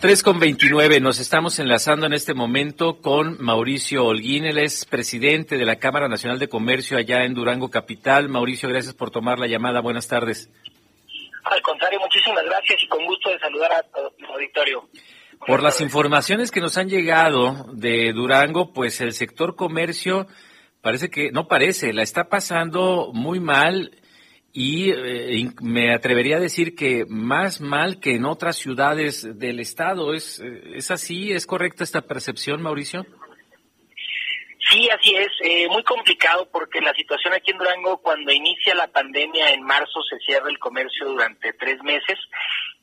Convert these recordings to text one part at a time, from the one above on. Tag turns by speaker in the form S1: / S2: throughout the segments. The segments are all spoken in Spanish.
S1: 3 con 29, nos estamos enlazando en este momento con Mauricio Holguín, él es presidente de la Cámara Nacional de Comercio allá en Durango Capital. Mauricio, gracias por tomar la llamada, buenas tardes.
S2: Al contrario, muchísimas gracias y con gusto de saludar a todo el auditorio.
S1: Por las informaciones que nos han llegado de Durango, pues el sector comercio parece que, no parece, la está pasando muy mal y eh, me atrevería a decir que más mal que en otras ciudades del estado. ¿Es, eh, ¿es así? ¿Es correcta esta percepción, Mauricio?
S2: Sí, así es. Eh, muy complicado porque la situación aquí en Durango, cuando inicia la pandemia en marzo, se cierra el comercio durante tres meses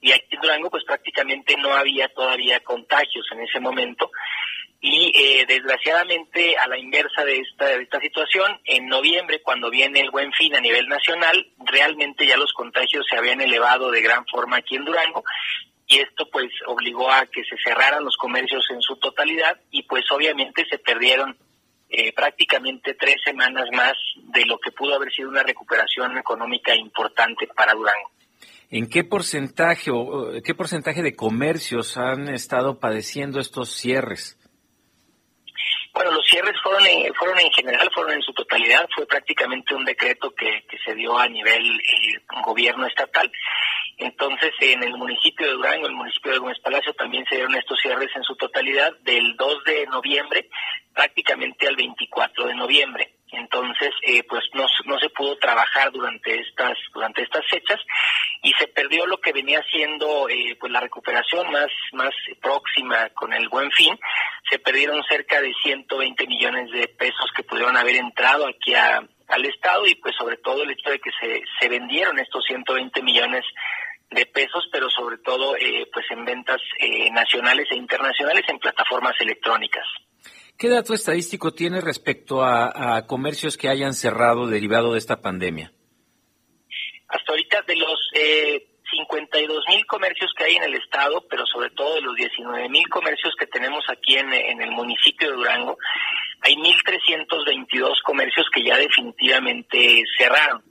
S2: y aquí en Durango pues prácticamente no había todavía contagios en ese momento y eh, desgraciadamente a la inversa de esta, de esta situación, en noviembre cuando viene el buen fin a nivel nacional, realmente ya los contagios se habían elevado de gran forma aquí en Durango y esto pues obligó a que se cerraran los comercios en su totalidad y pues obviamente se perdieron eh, prácticamente tres semanas más de lo que pudo haber sido una recuperación económica importante para Durango.
S1: ¿En qué porcentaje o qué porcentaje de comercios han estado padeciendo estos cierres?
S2: Bueno, los cierres fueron en, fueron en general, fueron en su totalidad, fue prácticamente un decreto que, se dio a nivel eh, gobierno estatal. Entonces, en el municipio de Durango, el municipio de Gómez Palacio, también se dieron estos cierres en su totalidad del 2 de noviembre prácticamente al 24 de noviembre. Entonces, eh, pues no, no se pudo trabajar durante estas durante estas fechas y se perdió lo que venía siendo eh, pues la recuperación más más próxima con el Buen Fin. Se perdieron cerca de 120 millones de pesos que pudieron haber entrado aquí al estado y pues sobre todo el hecho de que se se vendieron estos 120 millones de pesos, pero sobre todo eh, pues en ventas eh, nacionales e internacionales en plataformas electrónicas.
S1: ¿Qué dato estadístico tiene respecto a, comercios que hayan cerrado derivado de esta pandemia?
S2: Hasta ahorita de los eh, 52 mil comercios que hay en el estado, pero sobre todo de los 19 mil comercios que tenemos aquí en, en el municipio de Durango, hay 1.322 comercios que ya definitivamente cerraron.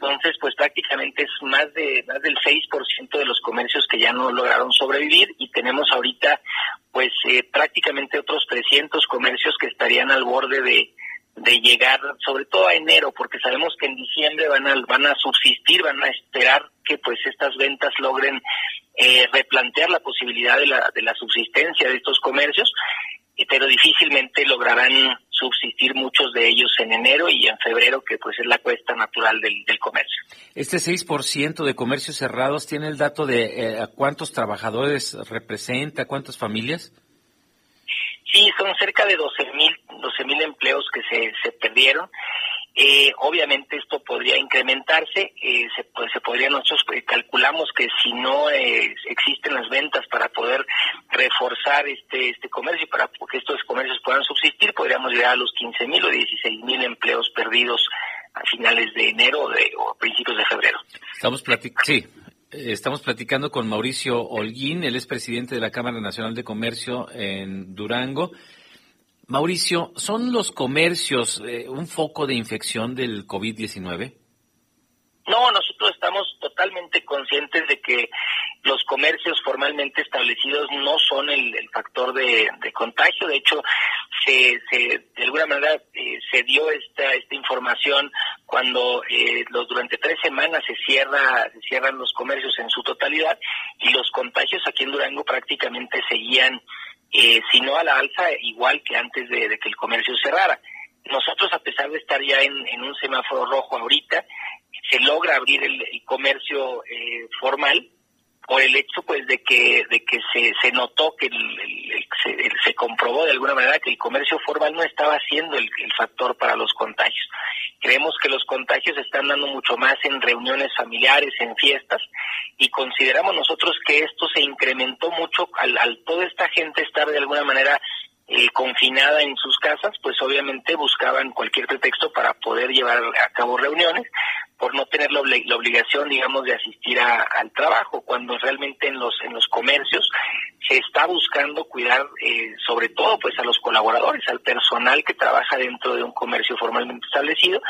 S2: Entonces, pues prácticamente es más de más del 6% de los comercios que ya no lograron sobrevivir y tenemos ahorita pues eh, prácticamente otros 300 comercios que estarían al borde de, de llegar, sobre todo a enero, porque sabemos que en diciembre van a van a subsistir, van a esperar que pues estas ventas logren eh, replantear la posibilidad de la de la subsistencia de estos comercios, pero difícilmente lograrán subsistir muchos de ellos en enero y en febrero, que pues es la cuesta natural del, comercio.
S1: Este 6% de comercios cerrados tiene el dato de eh, cuántos trabajadores representa, cuántas familias.
S2: Sí, son cerca de 12 mil 12 mil empleos que se, se perdieron eh, obviamente esto podría incrementarse, eh, se, pues, se podría, nosotros eh, calculamos que si no eh, existen las ventas para poder reforzar este este comercio, para puedan subsistir, podríamos llegar a los 15 mil o 16 mil empleos perdidos a finales de enero de, o principios de febrero.
S1: Estamos platicando, sí, Estamos platicando con Mauricio Holguín, él es presidente de la Cámara Nacional de Comercio en Durango. Mauricio, ¿son los comercios eh, un foco de infección del COVID-19?
S2: No, nosotros estamos totalmente conscientes de que los comercios formalmente establecidos no son el, factor de, contagio. De hecho, se, de alguna manera eh, se dio esta, esta información cuando eh, los, durante tres semanas se, cierra, se cierran los comercios en su totalidad y los contagios aquí en Durango prácticamente seguían eh, sino a la alza igual que antes de, que el comercio cerrara. Nosotros, a pesar de estar ya en, un semáforo rojo ahorita, se logra abrir el, comercio eh, formal por el hecho pues de que de que se, se notó que se, comprobó de alguna manera que el comercio formal no estaba siendo el, factor para los contagios. Creemos que los contagios se están dando mucho más en reuniones familiares, en fiestas, y consideramos nosotros que esto se incrementó mucho al, al toda esta gente estar de alguna manera eh, confinada en sus casas, pues obviamente buscaban cualquier pretexto para poder llevar a cabo reuniones por no tener la, obligación, digamos, de asistir al trabajo, cuando realmente en los en los comercios se está buscando cuidar, eh, sobre todo, pues a los colaboradores, al personal que trabaja dentro de un comercio formalmente establecido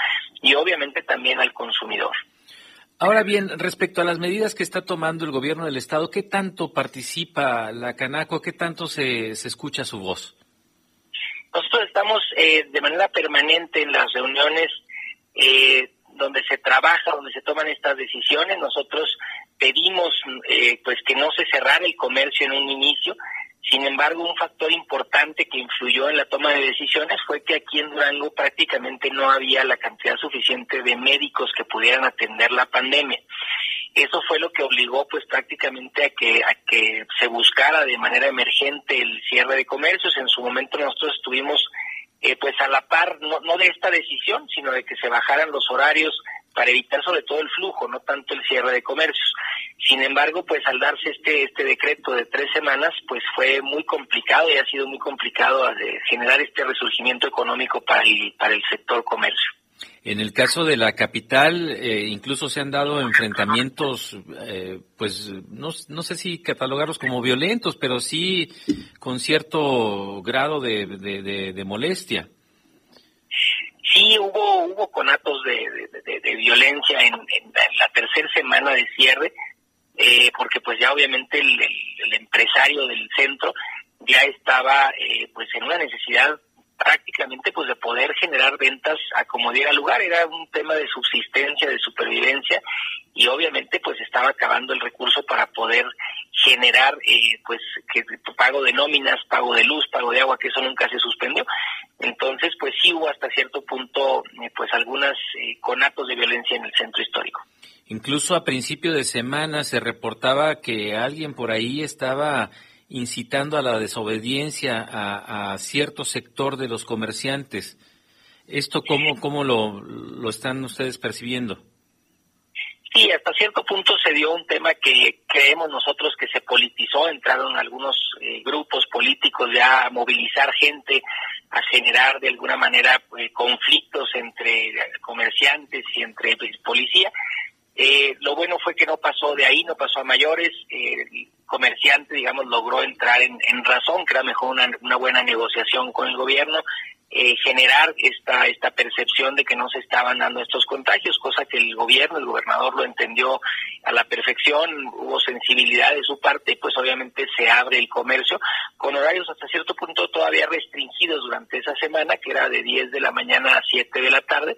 S2: y obviamente también al consumidor.
S1: Ahora bien, respecto a las medidas que está tomando el gobierno del Estado, ¿qué tanto participa la Canaco? ¿Qué tanto se, se escucha su voz?
S2: Nosotros estamos eh, de manera permanente en las reuniones eh, donde se trabaja, donde se toman estas decisiones. Nosotros pedimos eh, pues que no se cerrara el comercio en un inicio. Sin embargo, un factor importante que influyó en la toma de decisiones fue que aquí en Durango prácticamente no había la cantidad suficiente de médicos que pudieran atender la pandemia. Eso fue lo que obligó pues prácticamente a que a que se buscara de manera emergente el cierre de comercios. En su momento nosotros estuvimos eh, pues a la par, no, no de esta decisión, sino de que se bajaran los horarios para evitar sobre todo el flujo, no tanto el cierre de comercios. Sin embargo, pues al darse este este decreto de tres semanas, pues fue muy complicado y ha sido muy complicado eh, generar este resurgimiento económico para el, para el sector comercio.
S1: En el caso de la capital, eh, incluso se han dado enfrentamientos, eh, pues no, no, sé si catalogarlos como violentos, pero sí con cierto grado de, molestia.
S2: Sí, hubo, hubo conatos de, violencia en, la tercera semana de cierre, eh, porque pues ya obviamente el, el, empresario del centro ya estaba pues en una necesidad prácticamente pues de poder generar ventas a como diera lugar, era un tema de subsistencia, de supervivencia y obviamente pues estaba acabando el recurso para poder generar eh, pues que pago de nóminas, pago de luz, pago de agua, que eso nunca se suspendió. Entonces pues sí hubo hasta cierto punto eh, pues algunas eh, conatos de violencia en el centro histórico.
S1: Incluso a principio de semana se reportaba que alguien por ahí estaba incitando a la desobediencia a, cierto sector de los comerciantes. ¿Esto cómo, cómo lo, lo están ustedes percibiendo?
S2: Sí, hasta cierto punto se dio un tema que creemos nosotros que se politizó, entraron algunos eh, grupos políticos ya a movilizar gente, a generar de alguna manera eh, conflictos entre comerciantes y entre pues, policía. Eh, lo bueno fue que no pasó de ahí, no pasó a mayores. Comerciante, digamos, logró entrar en, razón, que era mejor una, una buena negociación con el gobierno eh, generar esta esta percepción de que no se estaban dando estos contagios, cosa que el gobierno, el gobernador lo entendió a la perfección, hubo sensibilidad de su parte y pues obviamente se abre el comercio con horarios hasta cierto punto todavía restringidos durante esa semana, que era de 10 de la mañana a 7 de la tarde,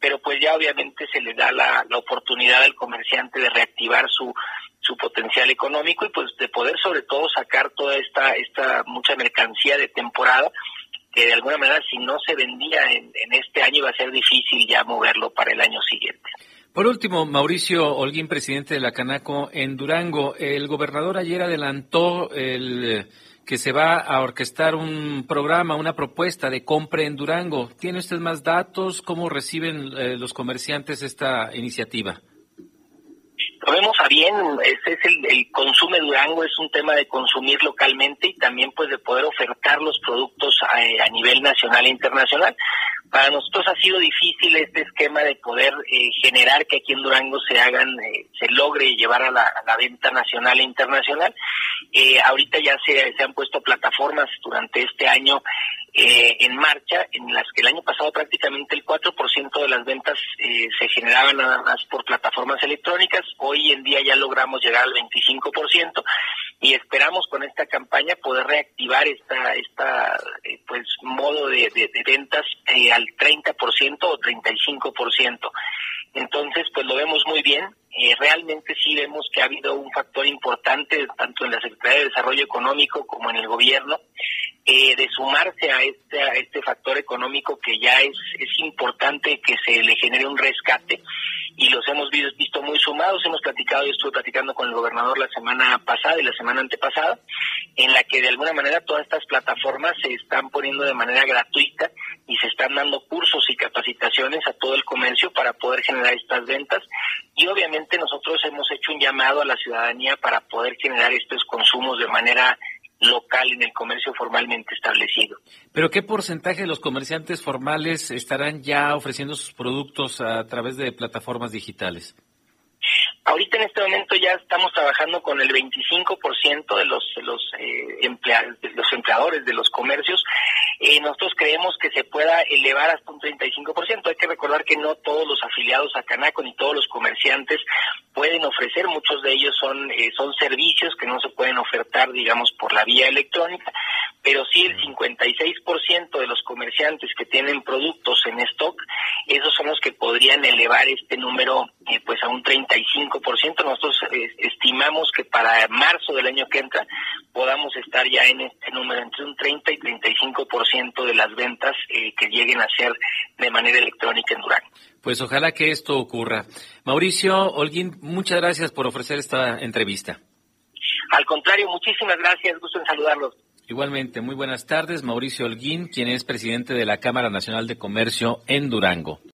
S2: pero pues ya obviamente se le da la, la oportunidad al comerciante de reactivar su su potencial económico y pues de poder sobre todo sacar toda esta esta mucha mercancía de temporada que de alguna manera si no se vendía en, este año iba a ser difícil ya moverlo para el año siguiente.
S1: Por último, Mauricio Holguín, presidente de la Canaco en Durango, el gobernador ayer adelantó el que se va a orquestar un programa, una propuesta de compra en Durango. ¿Tiene usted más datos? ¿Cómo reciben eh, los comerciantes esta iniciativa?
S2: Lo vemos a bien, ese es el, el consume Durango, es un tema de consumir localmente y también pues de poder ofertar los productos a, nivel nacional e internacional. Para nosotros ha sido difícil este esquema de poder eh, generar que aquí en Durango se hagan, eh, se logre llevar a la, venta nacional e internacional. Eh, ahorita ya se, se han puesto plataformas durante este año eh, en marcha, en las que el año pasado prácticamente el 4% de las ventas eh, se generaban nada más por plataformas electrónicas. Hoy en día ya logramos llegar al 25% y esperamos con esta campaña poder reactivar esta esta eh, pues modo de, de, de ventas al 30% o 35%. Entonces, pues lo vemos muy bien. Eh, realmente sí vemos que ha habido un factor importante, tanto en la Secretaría de Desarrollo Económico como en el gobierno, eh, de sumarse a este, a este factor económico que ya es, es importante que se le genere un rescate y los hemos visto muy sumados. Hemos platicado, yo estuve platicando con el gobernador la semana pasada y la semana antepasada, en la que de alguna manera todas estas plataformas se están poniendo de manera gratuita y se están dando cursos y capacitaciones a todo el comercio para poder generar estas ventas. Y obviamente nosotros hemos hecho un llamado a la ciudadanía para poder generar estos consumos de manera local en el comercio formalmente establecido.
S1: ¿Pero qué porcentaje de los comerciantes formales estarán ya ofreciendo sus productos a través de plataformas digitales?
S2: Ahorita en este momento ya estamos trabajando con el 25% de los de los, eh, de los empleadores de los comercios. Eh, nosotros creemos que se pueda elevar hasta un 35%. Hay que recordar que no todos los afiliados a Canaco ni todos los comerciantes pueden ofrecer. Muchos de ellos son eh, son servicios que no se pueden ofertar, digamos, por la vía electrónica pero sí el 56% de los comerciantes que tienen productos en stock, esos son los que podrían elevar este número eh, pues a un 35%. Nosotros eh, estimamos que para marzo del año que entra podamos estar ya en este número entre un 30 y 35% de las ventas eh, que lleguen a ser de manera electrónica en Durango.
S1: Pues ojalá que esto ocurra. Mauricio Holguín, muchas gracias por ofrecer esta entrevista.
S2: Al contrario, muchísimas gracias, gusto en saludarlos.
S1: Igualmente, muy buenas tardes. Mauricio Holguín, quien es presidente de la Cámara Nacional de Comercio en Durango.